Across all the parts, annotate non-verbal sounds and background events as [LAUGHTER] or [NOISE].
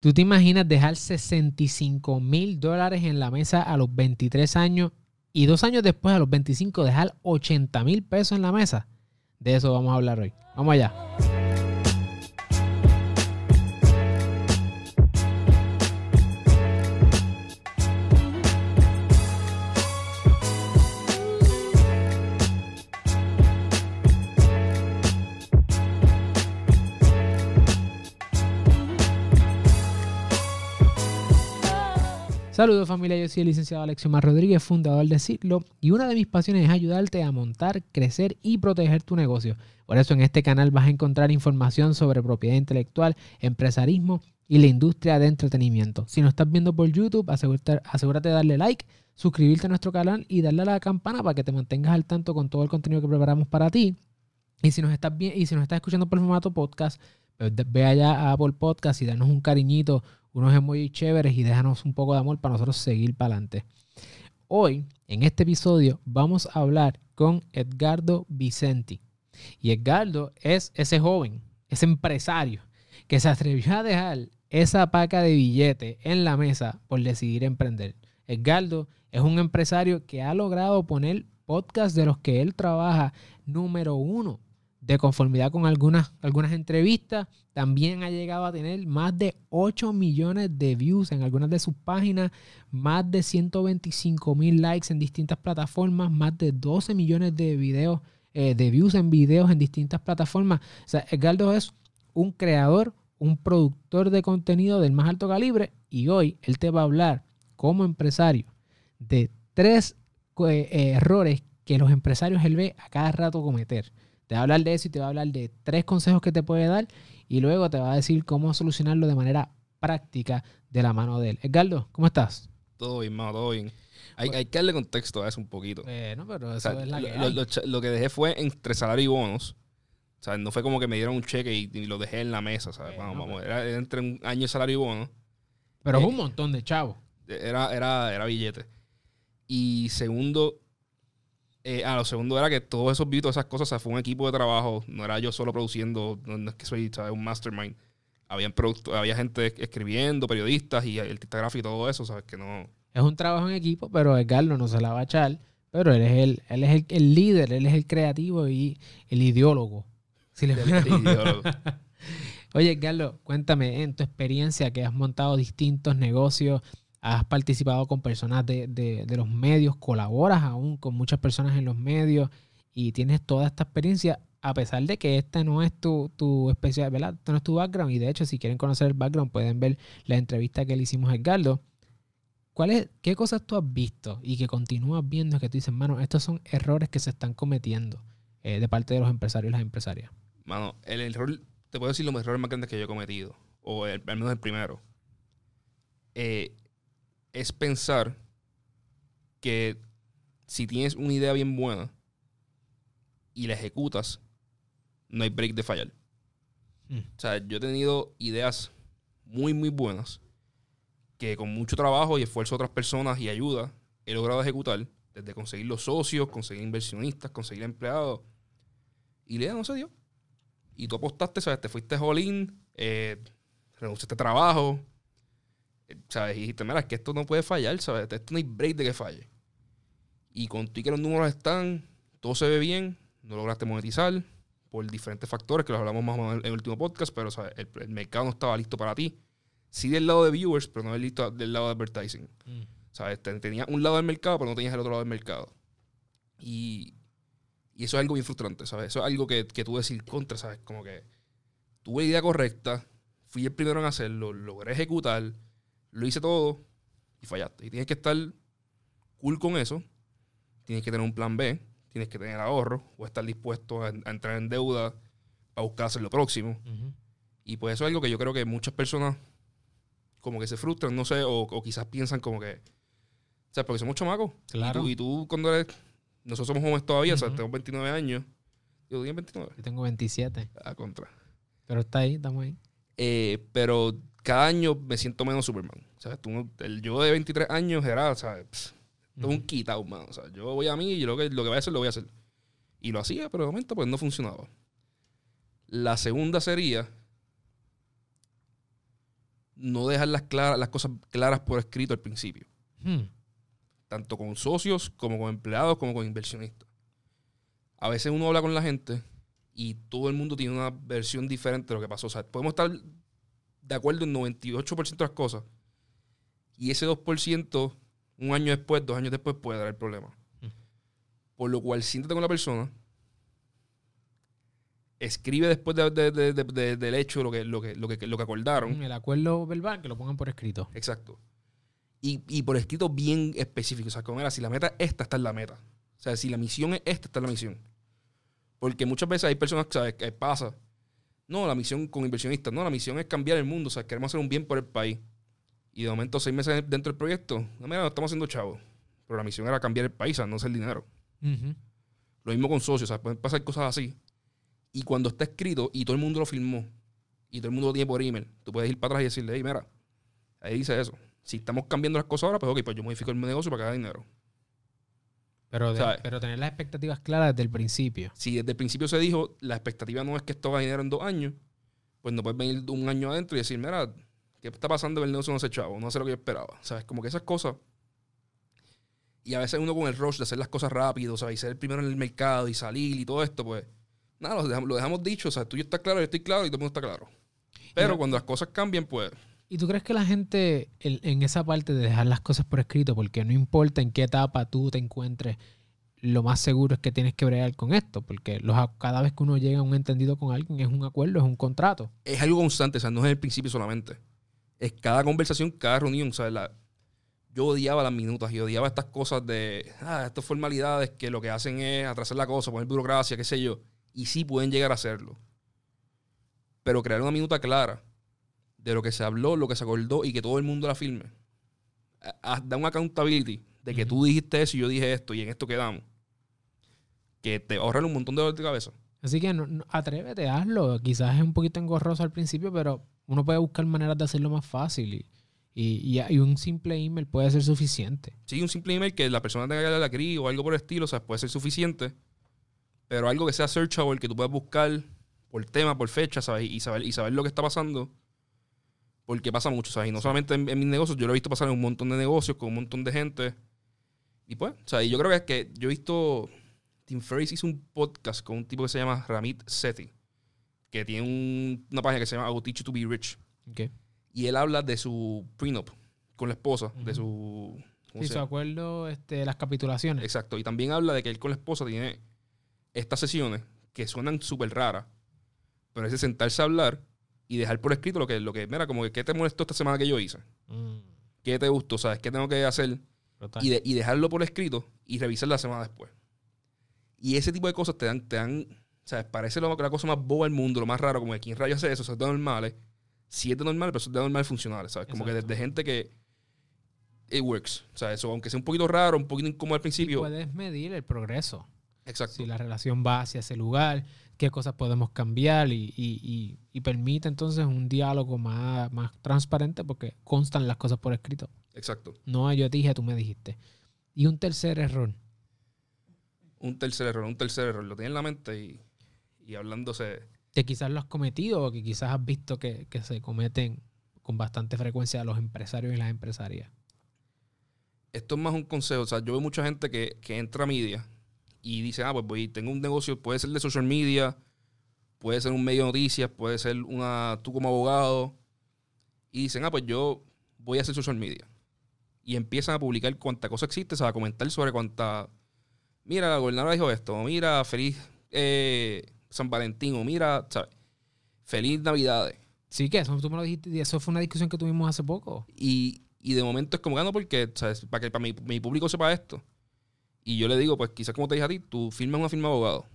¿Tú te imaginas dejar 65 mil dólares en la mesa a los 23 años y dos años después, a los 25, dejar 80 mil pesos en la mesa? De eso vamos a hablar hoy. Vamos allá. Saludos familia, yo soy el licenciado Alexiomar Rodríguez, fundador de Ciclo, y una de mis pasiones es ayudarte a montar, crecer y proteger tu negocio. Por eso en este canal vas a encontrar información sobre propiedad intelectual, empresarismo y la industria de entretenimiento. Si no estás viendo por YouTube, asegúrate, de darle like, suscribirte a nuestro canal y darle a la campana para que te mantengas al tanto con todo el contenido que preparamos para ti. Y si nos estás, bien, y si nos estás escuchando por formato podcast, pues ve allá a Apple Podcast y danos un cariñito unos muy chéveres y déjanos un poco de amor para nosotros seguir para adelante. Hoy, en este episodio, vamos a hablar con Edgardo Vicenti. Y Edgardo es ese joven, ese empresario que se atrevió a dejar esa paca de billete en la mesa por decidir emprender. Edgardo es un empresario que ha logrado poner podcast de los que él trabaja número uno de conformidad con algunas, algunas entrevistas. También ha llegado a tener más de 8 millones de views en algunas de sus páginas, más de 125 mil likes en distintas plataformas, más de 12 millones de videos, eh, de views en videos en distintas plataformas. O sea, Edgardo es un creador, un productor de contenido del más alto calibre y hoy él te va a hablar como empresario de tres eh, errores que los empresarios él ve a cada rato cometer. Te va a hablar de eso y te va a hablar de tres consejos que te puede dar y luego te va a decir cómo solucionarlo de manera práctica de la mano de él. Edgardo, ¿cómo estás? Todo bien, mano, todo bien. Hay, hay, que darle contexto a eso un poquito. Bueno, pero eso es la lo, que lo, que dejé fue entre salario y bonos. O sea, no fue como que me dieron un cheque y, lo dejé en la mesa, ¿sabes? vamos, vamos. Era entre un año de salario y bono. Pero eh, un montón de chavos. Era, era, era billete. Y segundo, eh, ah, lo segundo era que todos esos videos, esas cosas, fue un equipo de trabajo. No era yo solo produciendo, no es que soy un mastermind. Había, había gente escribiendo, periodistas y artista gráfico y todo eso, ¿sabes? Que no... Es un trabajo en equipo, pero Edgar no se la va a echar. Pero él es el, él es el, líder, él es el creativo y el ideólogo. Si le el, [LAUGHS] ideólogo. Oye, Carlos, cuéntame en tu experiencia que has montado distintos negocios, has participado con personas de, los medios, colaboras aún con muchas personas en los medios y tienes toda esta experiencia, a pesar de que esta no es tu, tu especial, ¿verdad? Esto no es tu background. Y de hecho, si quieren conocer el background, pueden ver la entrevista que le hicimos a Edgardo. ¿Cuál ¿Qué cosas tú has visto y que continúas viendo que tú dices, mano, estos son errores que se están cometiendo eh, de parte de los empresarios y las empresarias? Mano, el error, te puedo decir los errores más grandes que yo he cometido, o al menos el primero. Eh, es pensar que si tienes una idea bien buena y la ejecutas, no hay break de fallar. Hmm. O sea, yo he tenido ideas muy, muy buenas que con mucho trabajo y esfuerzo de otras personas y ayuda he logrado ejecutar, desde conseguir los socios, conseguir inversionistas, conseguir empleados. Y la idea no se dio. Y tú apostaste, ¿sabes? Te fuiste all in, eh, renunciaste trabajo, ¿sabes? Y dijiste, mira, es que esto no puede fallar, ¿sabes? Esto no hay break de que falle. Y con ti que los números están, todo se ve bien, no lograste monetizar por diferentes factores que los hablamos más o menos en el último podcast, pero ¿sabes? El, mercado no estaba listo para ti. Sí del lado de viewers, pero no listo del lado de advertising. Mm. ¿Sabes? Tenías un lado del mercado, pero no tenías el otro lado del mercado. Y, y eso es algo bien frustrante, ¿sabes? Eso es algo que, que tú decir contra, ¿sabes? Como que tuve la idea correcta, fui el primero en hacerlo, logré ejecutar, lo hice todo y fallaste. Y tienes que estar cool con eso. Tienes que tener un plan B. Tienes que tener ahorro o estar dispuesto a, entrar en deuda para buscar hacer lo próximo. Y pues eso es algo que yo creo que muchas personas como que se frustran, no sé, o, quizás piensan como que... O sea, porque somos chamacos. Claro. Y tú, cuando eres... Nosotros somos jóvenes todavía, o sea, tengo 29 años. Yo tengo 29. Yo tengo 27. A contra. Pero está ahí, estamos ahí. Eh, pero cada año me siento menos Superman. Tú, el yo de 23 años era, ¿sabes? Todo un quitado, mano. O sea, yo voy a mí y lo que, lo que voy a hacer, lo voy a hacer. Y lo hacía, pero de momento pues no funcionaba. La segunda sería no dejar las, claras, las cosas claras por escrito al principio. Hmm. Tanto con socios, como con empleados, como con inversionistas. A veces uno habla con la gente y todo el mundo tiene una versión diferente de lo que pasó. O sea, podemos estar de acuerdo en 98% de las cosas. Y ese 2%, un año después, dos años después, puede dar el problema. Mm. Por lo cual, siéntate con la persona, escribe después de- de- de- de- de- del hecho lo que, lo, que, lo, que, lo que acordaron. El acuerdo verbal que lo pongan por escrito. Exacto. Y, y por escrito bien específico. O sea, como era, si la meta es esta, está en la meta. O sea, si la misión es esta, está en la misión. Porque muchas veces hay personas que, ¿sabes? que pasa. No, la misión con inversionistas. No, la misión es cambiar el mundo. O sea, queremos hacer un bien por el país. Y de momento, seis meses dentro del proyecto, no, mira, no estamos haciendo chavos. Pero la misión era cambiar el país, sea, no hacer dinero. Lo mismo con socios, o sea, pueden pasar cosas así. Y cuando está escrito y todo el mundo lo firmó y todo el mundo lo tiene por email, tú puedes ir para atrás y decirle, hey, mira, ahí dice eso. Si estamos cambiando las cosas ahora, pues ok, pues yo modifico el negocio para que haga dinero. Pero, pero tener las expectativas claras desde el principio. Si desde el principio se dijo, la expectativa no es que esto haga dinero en dos años, pues no puedes venir un año adentro y decir, mira, ¿qué está pasando? El negocio no se chavo, no hace lo que yo esperaba. ¿Sabes? Como que esas cosas. Y a veces uno con el rush de hacer las cosas rápido, ¿sabes? Y ser el primero en el mercado y salir y todo esto, pues, nada, lo dejamos, lo dejamos dicho. O sea, tú y yo estás claro, yo estoy claro y todo el mundo está claro. Pero cuando las cosas cambian, pues, ¿Y tú crees que la gente el- en esa parte de dejar las cosas por escrito, porque no importa en qué etapa tú te encuentres, lo más seguro es que tienes que bregar con esto, porque los, cada vez que uno llega a un entendido con alguien es un acuerdo, es un contrato. es algo constante, o sea, no es el principio solamente. Es cada conversación, cada reunión, o sea, la- yo odiaba las minutas y odiaba estas cosas de, ah, estas formalidades que lo que hacen es atrasar la cosa, poner burocracia, qué sé yo. Y sí pueden llegar a hacerlo. Pero crear una minuta clara de lo que se habló, lo que se acordó y que todo el mundo la firme. a- a- Da un accountability de que tú dijiste eso y yo dije esto y en esto quedamos. Que te ahorran un montón de dolor de cabeza. Así que no- no- atrévete, hazlo. Quizás es un poquito engorroso al principio, pero uno puede buscar maneras de hacerlo más fácil y, y- y- un simple email puede ser suficiente. Sí, un simple email que la persona tenga que darle la CRI o algo por el estilo, o sea, puede ser suficiente. Pero algo que sea searchable, que tú puedas buscar por tema, por fecha, ¿sabes? Y saber, y saber lo que está pasando. Porque pasa mucho, ¿sabes? Y no solamente en, en mis negocios, yo lo he visto pasar en un montón de negocios con un montón de gente. Y pues, o sea, y yo creo que es que yo he visto. Tim Ferriss hizo un podcast con un tipo que se llama Ramit Sethi, que tiene un- una página que se llama I Will Teach You to Be Rich. Ok. Y él habla de su prenup con la esposa, de su. ¿cómo Sí, se su acuerdo, este, las capitulaciones. Exacto. Y también habla de que él con la esposa tiene estas sesiones que suenan súper raras. Pero es de sentarse a hablar y dejar por escrito lo que, lo que, mira, como que, ¿qué te molestó esta semana que yo hice? Mm, ¿Qué te gustó? ¿Sabes? ¿Qué tengo que hacer? Y, de- y dejarlo por escrito y revisar la semana después. Y ese tipo de cosas te dan, te dan, ¿sabes? Parece lo- la cosa más boba del mundo, lo más raro, como que quién rayo hace eso, es de normales. Sí es de normal, pero eso es de normal funcionales, ¿sabes? Como que desde gente que it works. O sea, eso, aunque sea un poquito raro, un poquito incómodo al Y principio. puedes medir el progreso. Exacto. Si la relación va hacia ese lugar, qué cosas podemos cambiar y, y- y- y permite entonces un diálogo más, más transparente porque constan las cosas por escrito. Exacto. No yo te dije, tú me dijiste. Y un tercer error. Un tercer error, un tercer error. Lo tiene en la mente y, y hablándose. que quizás lo has cometido o que quizás has visto que, que se cometen con bastante frecuencia los empresarios y las empresarias. Esto es más un consejo. O sea, yo veo mucha gente que, que entra a media y dice, ah, pues voy, tengo un negocio, puede ser de social media, puede ser un medio de noticias, puede ser una, tú como abogado. Y dicen, ah, pues yo voy a hacer social media. Y empiezan a publicar cuánta cosa existe, o sea, a comentar sobre cuánta. Mira, la gobernadora dijo esto, mira, feliz eh, San Valentín, o mira, ¿sabes? Feliz Navidades. Sí, que eso tú me lo dijiste y eso fue una discusión que tuvimos hace poco. Y, y de momento es como gano porque, ¿sabes? Para que para mi, mi público sepa esto. Y yo le digo, pues quizás como te dije a ti, tú firmas una firma de abogado.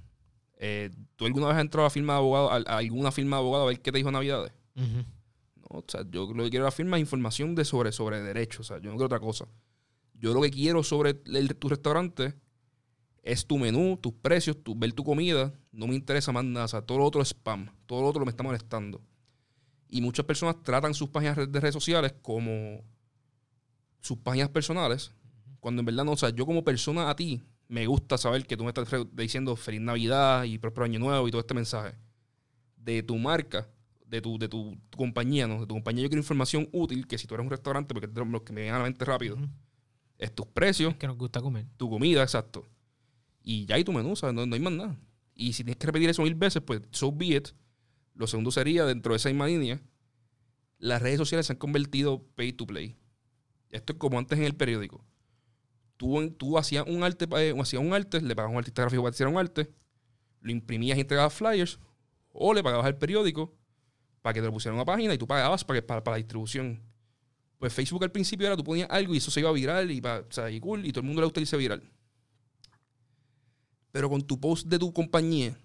Eh, ¿Tú alguna vez has entrado a, firma de abogado, a, a alguna firma de abogado a ver qué te dijo Navidades? No, o sea, yo lo que quiero es la firma es información de sobre, sobre derechos. O sea, yo no quiero otra cosa. Yo lo que quiero sobre el- tu restaurante es tu menú, tus precios, tu, ver tu comida. No me interesa más nada. O sea, todo lo otro es spam. Todo lo otro me está molestando. Y muchas personas tratan sus páginas de redes sociales como sus páginas personales. Cuando en verdad no, o sea, yo como persona a ti me gusta saber que tú me estás diciendo feliz Navidad y próspero año nuevo y todo este mensaje. De tu marca, de tu, de tu, compañía, ¿no? De tu compañía yo quiero información útil, que si tú eres un restaurante, porque es de los que me vienen a la mente rápido, es tus precios, Que nos gusta comer. tu comida, exacto. Y ya hay tu menú, ¿sabes? No, no hay más nada. Y si tienes que repetir eso mil veces, pues so be it. Lo segundo sería, dentro de esa misma línea, las redes sociales se han convertido pay to play. Esto es como antes en el periódico. Tú, tú hacías un arte, eh, hacías un arte, le pagabas a un artista gráfico para que hiciera un arte, lo imprimías y entregabas flyers, o le pagabas al periódico para que te lo pusieran una página y tú pagabas para, que- para, para la distribución. Pues Facebook al principio era tú ponías algo y eso se iba viral y, pa- o sea, y cool y todo el mundo le gusta irse viral. Pero con tu post de tu compañía,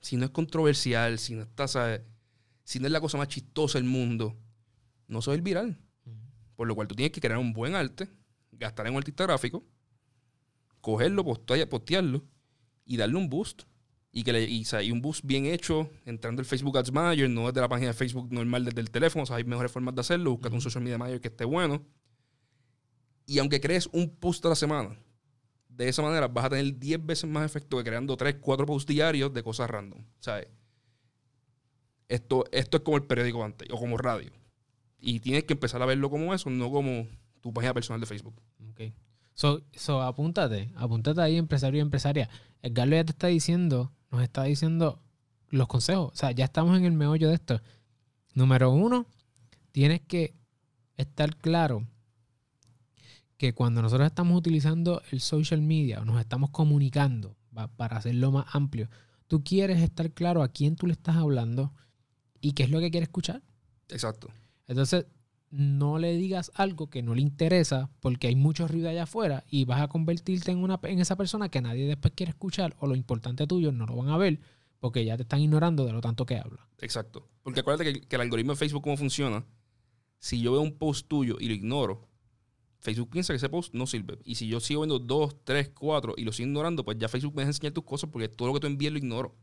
si no es controversial, si no está, ¿sabes? si no es la cosa más chistosa del mundo, no a ir viral. Por lo cual tú tienes que crear un buen arte, gastar en un artista gráfico, cogerlo, postear- postearlo y darle un boost. Y, que le, y, y un boost bien hecho, entrando el Facebook Ads Manager, no desde la página de Facebook normal desde el teléfono. O sea, hay mejores formas de hacerlo. Búscate un social media manager que esté bueno. Y aunque crees un post a la semana, de esa manera vas a tener 10 veces más efecto que creando 3, 4 posts diarios de cosas random. ¿Sabes? Esto, esto es como el periódico antes, o como radio. Y tienes que empezar a verlo como eso, no como tu página personal de Facebook. Ok. So, so, apúntate, apúntate ahí, empresario y empresaria. Edgardo ya te está diciendo, nos está diciendo los consejos. O sea, ya estamos en el meollo de esto. Número uno, tienes que estar claro que cuando nosotros estamos utilizando el social media o nos estamos comunicando va, para hacerlo más amplio, tú quieres estar claro a quién tú le estás hablando y qué es lo que quiere escuchar. Exacto. Entonces, no le digas algo que no le interesa porque hay mucho ruido allá afuera y vas a convertirte en, una, en esa persona que nadie después quiere escuchar o lo importante tuyo no lo van a ver porque ya te están ignorando de lo tanto que habla. Exacto. Porque acuérdate que, que el algoritmo de Facebook, cómo funciona, si yo veo un post tuyo y lo ignoro, Facebook piensa que ese post no sirve. Y si yo sigo viendo dos, tres, cuatro y lo sigo ignorando, pues ya Facebook me deja enseñar tus cosas porque todo lo que tú envíes lo ignoro.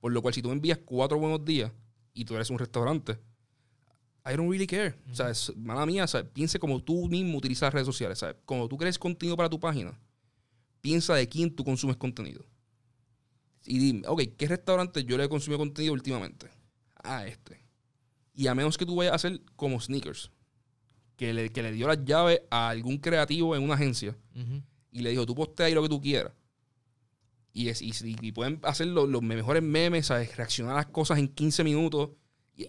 Por lo cual, si tú me envías cuatro buenos días y tú eres un restaurante, I don't really care. O sea, es, mala mía, sea, piense como tú mismo utilizas las redes sociales. ¿sabes? Cuando tú crees contenido para tu página, piensa de quién tú consumes contenido. Y dime, ok, ¿qué restaurante yo le he consumido contenido últimamente? A este. Y a menos que tú vayas a hacer como Sneakers, que le, que le dio las llaves a algún creativo en una agencia y le dijo, tú postea ahí lo que tú quieras. Y, es, y, y pueden hacer lo- los mejores memes, ¿sabes? reaccionar a las cosas en 15 minutos.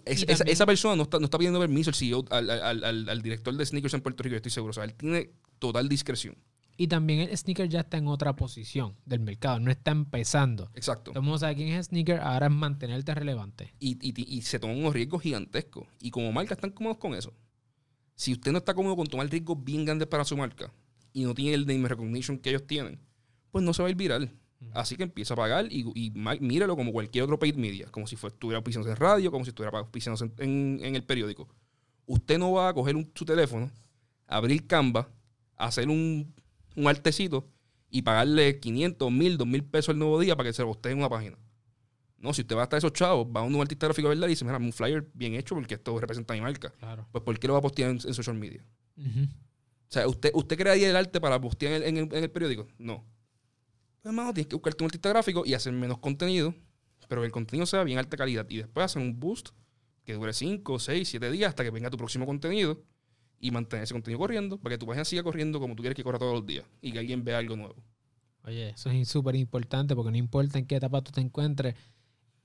Es- esa, esa persona no está, no está pidiendo permiso al CEO, al, al- al- al director de sneakers en Puerto Rico, yo estoy seguro. O sea, él tiene total discreción. Y también el sneaker ya está en otra posición del mercado, no está empezando. Exacto. Todo el mundo sabe quién es sneaker, ahora es mantenerte relevante. Y, y- y se toman unos riesgos gigantescos. Y como marca están cómodos con eso. Si usted no está cómodo con tomar riesgos bien grandes para su marca y no tiene el name recognition que ellos tienen, pues no se va a ir viral. Así que empieza a pagar y, y míralo como cualquier otro paid media, como si fue- estuviera auspiciándose en radio, como si estuviera auspiciándose en, en- en el periódico. Usted no va a coger un- su teléfono, abrir Canva, hacer un, un artecito y pagarle 500, 1000, 2000 pesos el nuevo día para que se lo en una página. No, si usted va a estar esos chavos, va a un artista gráfico ¿verdad? y dice, mira, un flyer bien hecho porque esto representa mi marca. Claro. Pues ¿por qué lo va a postear en, en social media? O sea, ¿usted, ¿usted crearía el arte para postear en el, en el- en el periódico? No. Pues, hermano, tienes que buscarte un artista gráfico y hacer menos contenido, pero que el contenido sea bien alta calidad. Y después hacer un boost que dure 5, 6, 7 días hasta que venga tu próximo contenido y mantener ese contenido corriendo para que tu página siga corriendo como tú quieres que corra todos los días y que alguien vea algo nuevo. Oye, eso es súper importante porque no importa en qué etapa tú te encuentres,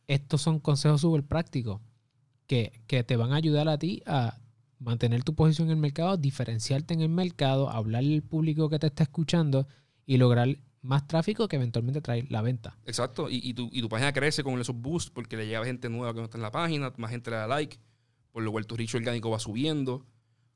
estos son consejos súper prácticos que, que te van a ayudar a ti a mantener tu posición en el mercado, diferenciarte en el mercado, hablarle al público que te está escuchando y lograr más tráfico que eventualmente trae la venta. Exacto, y, y tu, y tu página crece con esos boosts porque le llega gente nueva que no está en la página, más gente le da like, por lo cual tu reach orgánico va subiendo.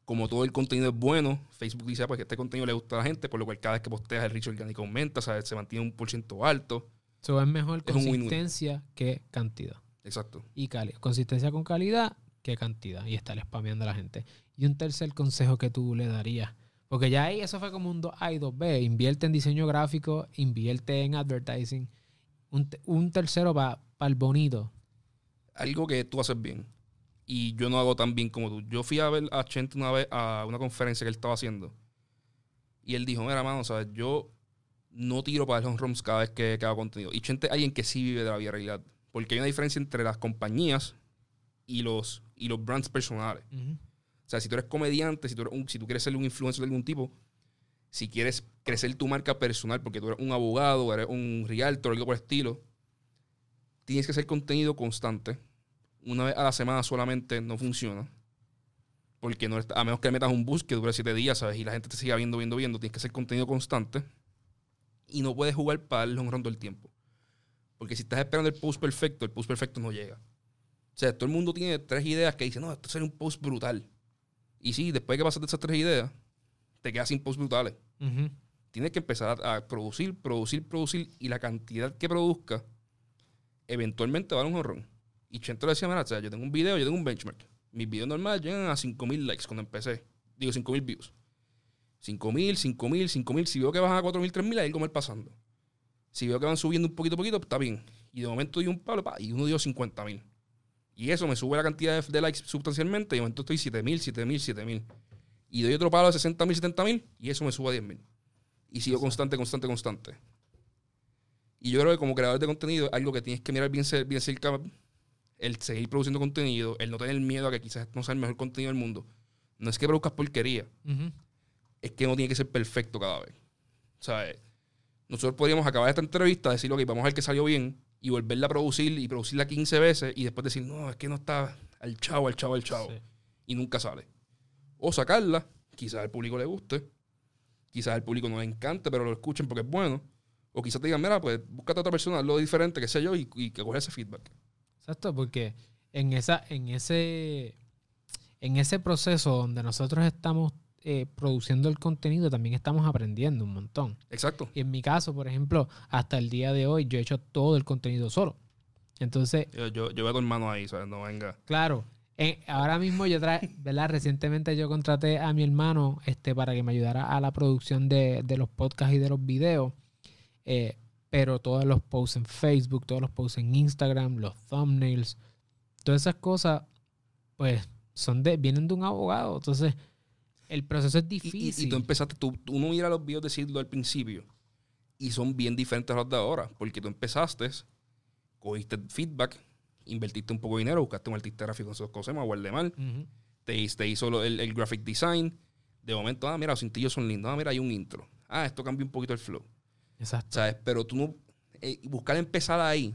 Como todo el contenido es bueno, Facebook dice ah, pues que este contenido le gusta a la gente, por lo cual cada vez que posteas el reach orgánico aumenta, o se mantiene un por ciento alto. Eso es mejor Es consistencia que cantidad. Exacto. Y calidad. Consistencia con calidad que cantidad. Y estar spameando a la gente. Y un tercer consejo que tú le darías. Porque ya ahí eso fue como un 2A y 2B. Invierte en diseño gráfico, invierte en advertising. Un, un tercero para el bonito. Algo que tú haces bien y yo no hago tan bien como tú. Yo fui a ver a Chente una vez a una conferencia que él estaba haciendo y él dijo, mira, mano, ¿sabes? Yo no tiro para home runs cada vez que, que hago contenido. Y Chente es alguien que sí vive de la vida realidad. Porque hay una diferencia entre las compañías y los, y los brands personales. O sea, si tú eres comediante, si tú, eres un- si tú quieres ser un influencer de algún tipo, si quieres crecer tu marca personal, porque tú eres un abogado, eres un realtor, algo por el estilo, tienes que hacer contenido constante. Una vez a la semana solamente no funciona. Porque no, está- a menos que metas un bus que dure siete días, ¿sabes? Y la gente te siga viendo, viendo, viendo, tienes que hacer contenido constante. Y no puedes jugar para darle un todo el tiempo. Porque si estás esperando el post perfecto, el post perfecto no llega. O sea, todo el mundo tiene tres ideas que dicen, no, esto sería un post brutal. Y sí, después de que pasaste esas tres ideas, te quedas sin posts brutales. Tienes que empezar a, a producir, producir, producir. Y la cantidad que produzca, eventualmente va a dar un horrón. Y Chento le decía, mira, o sea, yo tengo un video, yo tengo un benchmark. Mis videos normales llegan a 5.000 likes cuando empecé. Digo, 5.000 views. 5.000, 5.000, 5.000. Si veo que bajan a 4.000, 3.000, hay algo mal pasando. Si veo que van subiendo un poquito a poquito, está bien. Y de momento di un palo, pa, y uno dio 50.000. Y eso me sube la cantidad de, de likes sustancialmente. Y de momento estoy 7.000, 7.000, 7.000. Y doy otro palo de 60.000, 70.000. Y eso me sube a 10.000. Y sigo constante, constante, constante. Y yo creo que como creador de contenido, algo que tienes que mirar bien, bien cerca, el seguir produciendo contenido, el no tener miedo a que quizás no sea el mejor contenido del mundo. No es que produzcas porquería, Ujú. Es que no tiene que ser perfecto cada vez. O sea, eh, nosotros podríamos acabar esta entrevista, decir, ok, vamos a ver que salió bien, y volverla a producir y producirla 15 veces, y después decir, no, es que no está al chavo, al chavo, al chavo. Sí. Y nunca sale. O sacarla, quizás al público le guste, quizás al público no le encante, pero lo escuchen porque es bueno. O quizás te digan, mira, pues búscate a otra persona, hazlo diferente, que sé yo, y, y que coge ese feedback. Exacto, porque en esa, en ese, en ese proceso donde nosotros estamos eh, produciendo el contenido, también estamos aprendiendo un montón. Exacto. Y en mi caso, por ejemplo, hasta el día de hoy, yo he hecho todo el contenido solo. Entonces, Yo, yo, yo veo a tu hermano ahí, ¿sabes? No venga. claro, eh, ahora mismo yo trae, [LAUGHS] ¿verdad? Recientemente yo contraté a mi hermano este, para que me ayudara a la producción de, de los podcasts y de los videos. Eh, pero todos los posts en Facebook, todos los posts en Instagram, los thumbnails, todas esas cosas, pues, son de, vienen de un abogado. Entonces, el proceso es Y, y- difícil. y tú empezaste, tú, tú uno mira los videos de Sidlo al principio y son bien diferentes a los de ahora, porque tú empezaste, cogiste feedback, invertiste un poco de dinero, buscaste un artista gráfico en esos cosas, más mal, Ujú. te, hiz- te hizo el, el graphic design, de momento, ah, mira, los cintillos son lindos, ah, mira, hay un intro, ah, esto cambia un poquito el flow, Exacto. ¿sabes? Pero tú no, eh, buscar empezar ahí,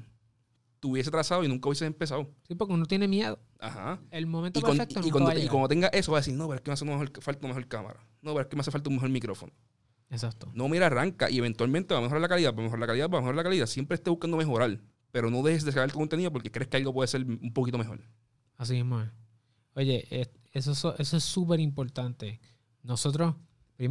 tú hubiese trazado y nunca hubieses empezado. Sí, porque uno tiene miedo. Ajá. El momento Y, con- perfecto y nunca cuando, va a y cuando tenga eso, va a decir, no, pero es que me hace una mejor, falta una mejor cámara. No, pero es que me hace falta un mejor micrófono. Exacto. No, mira, arranca y eventualmente va a mejorar la calidad, va a mejorar la calidad, va a mejorar la calidad. Siempre esté buscando mejorar, pero no dejes de sacar tu contenido porque crees que algo puede ser un poquito mejor. Así mismo es. Oye, es- eso, so- eso es súper importante. Nosotros,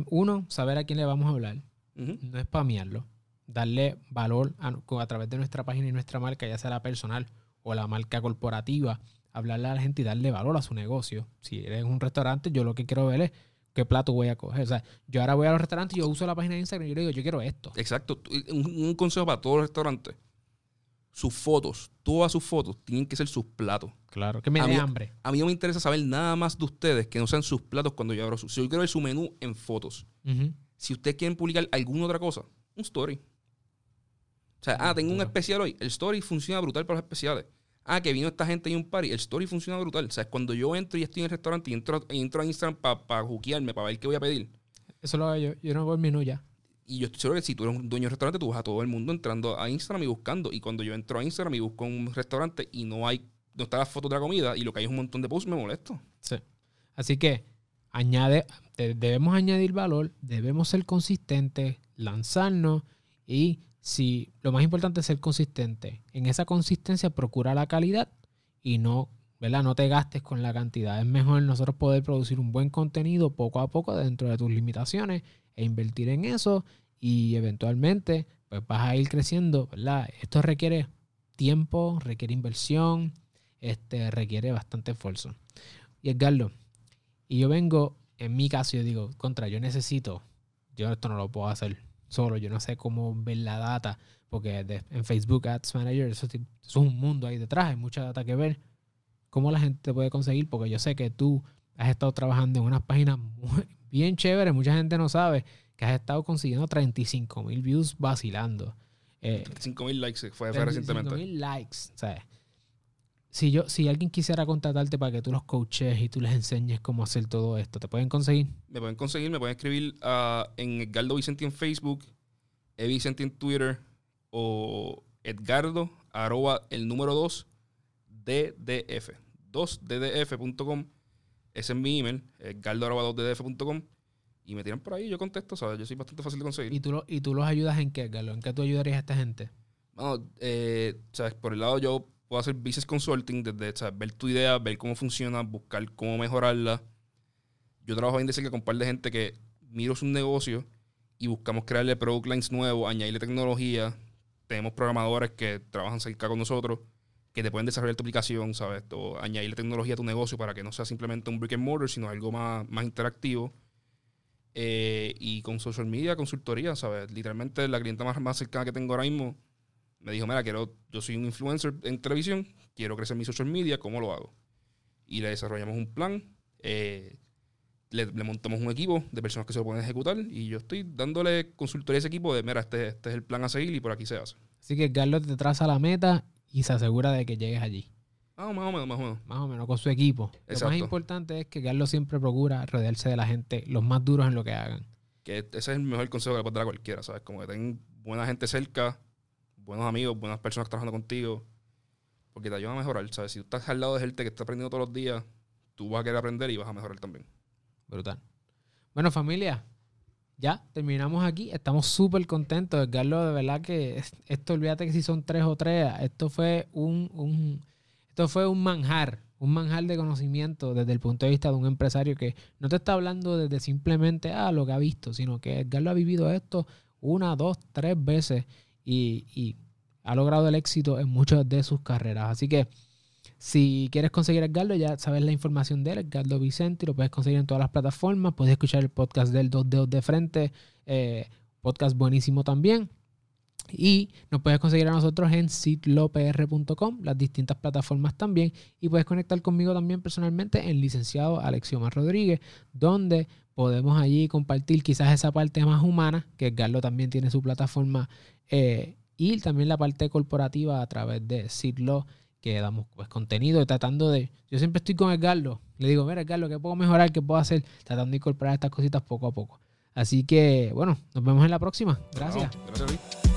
uno, saber a quién le vamos a hablar. Ujú. No spamearlo. Darle valor a, a través de nuestra página y nuestra marca, ya sea la personal o la marca corporativa. Hablarle a la gente y darle valor a su negocio. Si eres un restaurante, yo lo que quiero ver es qué plato voy a coger. O sea, yo ahora voy a los restaurantes y yo uso la página de Instagram y yo le digo, yo quiero esto. Exacto. Tú- Un, un consejo para todos los restaurantes. Sus fotos, todas sus fotos, tienen que ser sus platos. Claro, que me dé hambre. A mí no me interesa saber nada más de ustedes que no sean sus platos cuando yo abro su... Si yo quiero ver su menú en fotos. Si ustedes quieren publicar alguna otra cosa, un story. O sea, ah, tengo un especial hoy. El story funciona brutal para los especiales. Ah, que vino esta gente y un party. El story funciona brutal. O sea, cuando yo entro y estoy en el restaurante y entro, y entro a Instagram para pa juquearme, para ver qué voy a pedir. Eso lo hago yo. Yo no voy al menú ya. Y yo estoy seguro que si tú eres un dueño de restaurante, tú vas a todo el mundo entrando a Instagram y buscando. Y cuando yo entro a Instagram y busco un restaurante y no hay, no está la foto de la comida y lo que hay es un montón de posts, me molesto. Sí. Así que añade, de- debemos añadir valor, debemos ser consistentes, lanzarnos y si lo más importante es ser consistente. En esa consistencia procura la calidad y no, ¿verdad? No te gastes con la cantidad. Es mejor nosotros poder producir un buen contenido poco a poco dentro de tus limitaciones e invertir en eso y eventualmente pues vas a ir creciendo, ¿verdad? Esto requiere tiempo, requiere inversión, este requiere bastante esfuerzo. Y Edgardo, y yo vengo, en mi caso, yo digo, contra, yo necesito, yo esto no lo puedo hacer solo, yo no sé cómo ver la data, porque de- en Facebook Ads Manager, eso, es un mundo ahí detrás, hay mucha data que ver. ¿Cómo la gente te puede conseguir? Porque yo sé que tú has estado trabajando en unas páginas muy- bien chéveres, mucha gente no sabe que has estado consiguiendo 35 mil views vacilando. Eh, 5 mil likes fue, fue recientemente. 35.000 likes, ¿sabes? Si yo, si alguien quisiera contratarte para que tú los coaches y tú les enseñes cómo hacer todo esto, ¿te pueden conseguir? Me pueden conseguir, me pueden escribir ah, en Edgardo Vicenti en Facebook, E Vicenti en Twitter o Edgardo arroba el número 2 DDF. 2ddf.com. Ese es mi email, edgardo arroba 2ddf.com. Y me tiran por ahí, yo contesto, ¿sabes? Yo soy bastante fácil de conseguir. ¿Y tú, lo- y tú los ayudas en qué, Carlos? ¿En qué tú ayudarías a esta gente? Bueno, eh, ¿sabes? Por el lado yo puedo hacer business consulting, desde ¿sabes? ver tu idea, ver cómo funciona, buscar cómo mejorarla. Yo trabajo bien de cerca con un par de gente que miro su negocio y buscamos crearle product lines nuevos, añadirle tecnología. Tenemos programadores que trabajan cerca con nosotros que te pueden desarrollar tu aplicación, ¿sabes? O añadirle tecnología a tu negocio para que no sea simplemente un brick and mortar, sino algo más, más interactivo. Eh, y con social media, consultoría, ¿sabes? Literalmente la clienta más, más cercana que tengo ahora mismo me dijo, mira, quiero, yo soy un influencer en televisión, quiero crecer mi social media, ¿cómo lo hago? Y le desarrollamos un plan, eh, le, le montamos un equipo de personas que se lo pueden ejecutar y yo estoy dándole consultoría a ese equipo de, mira, este, este es el plan a seguir y por aquí se hace. Así que Carlos te traza la meta y se asegura de que llegues allí. Ah, más o menos, más o menos. Más o menos con su equipo. Lo más importante es que Carlos siempre procura rodearse de la gente, los más duros en lo que hagan. Que ese es el mejor consejo que le puedes dar a cualquiera, ¿sabes? Como que ten buena gente cerca, buenos amigos, buenas personas trabajando contigo, porque te ayudan a mejorar, ¿sabes? Si tú estás al lado de gente que está aprendiendo todos los días, tú vas a querer aprender y vas a mejorar también. Brutal. Bueno, familia, ya terminamos aquí. Estamos súper contentos. Carlos, de verdad que es- esto, olvídate que si son tres o tres, esto fue un, un- esto fue un manjar, un manjar de conocimiento desde el punto de vista de un empresario que no te está hablando desde simplemente ah, lo que ha visto, sino que Carlos ha vivido esto una, dos, tres veces y, y ha logrado el éxito en muchas de sus carreras. Así que si quieres conseguir a Edgardo, ya sabes la información de él, Edgardo Vicente, lo puedes conseguir en todas las plataformas. Puedes escuchar el podcast del Dos Dedos de Frente, eh, podcast buenísimo también. Y nos puedes conseguir a nosotros en sitlopr.com, las distintas plataformas también. Y puedes conectar conmigo también personalmente en licenciado Alexiomar Rodríguez, donde podemos allí compartir quizás esa parte más humana, que Edgardo también tiene su plataforma, eh, y también la parte corporativa a través de Sitlo que damos pues contenido tratando de yo siempre estoy con Edgardo le digo mira Edgardo ¿qué puedo mejorar? ¿qué puedo hacer? tratando de incorporar estas cositas poco a poco así que bueno nos vemos en la próxima gracias gracias.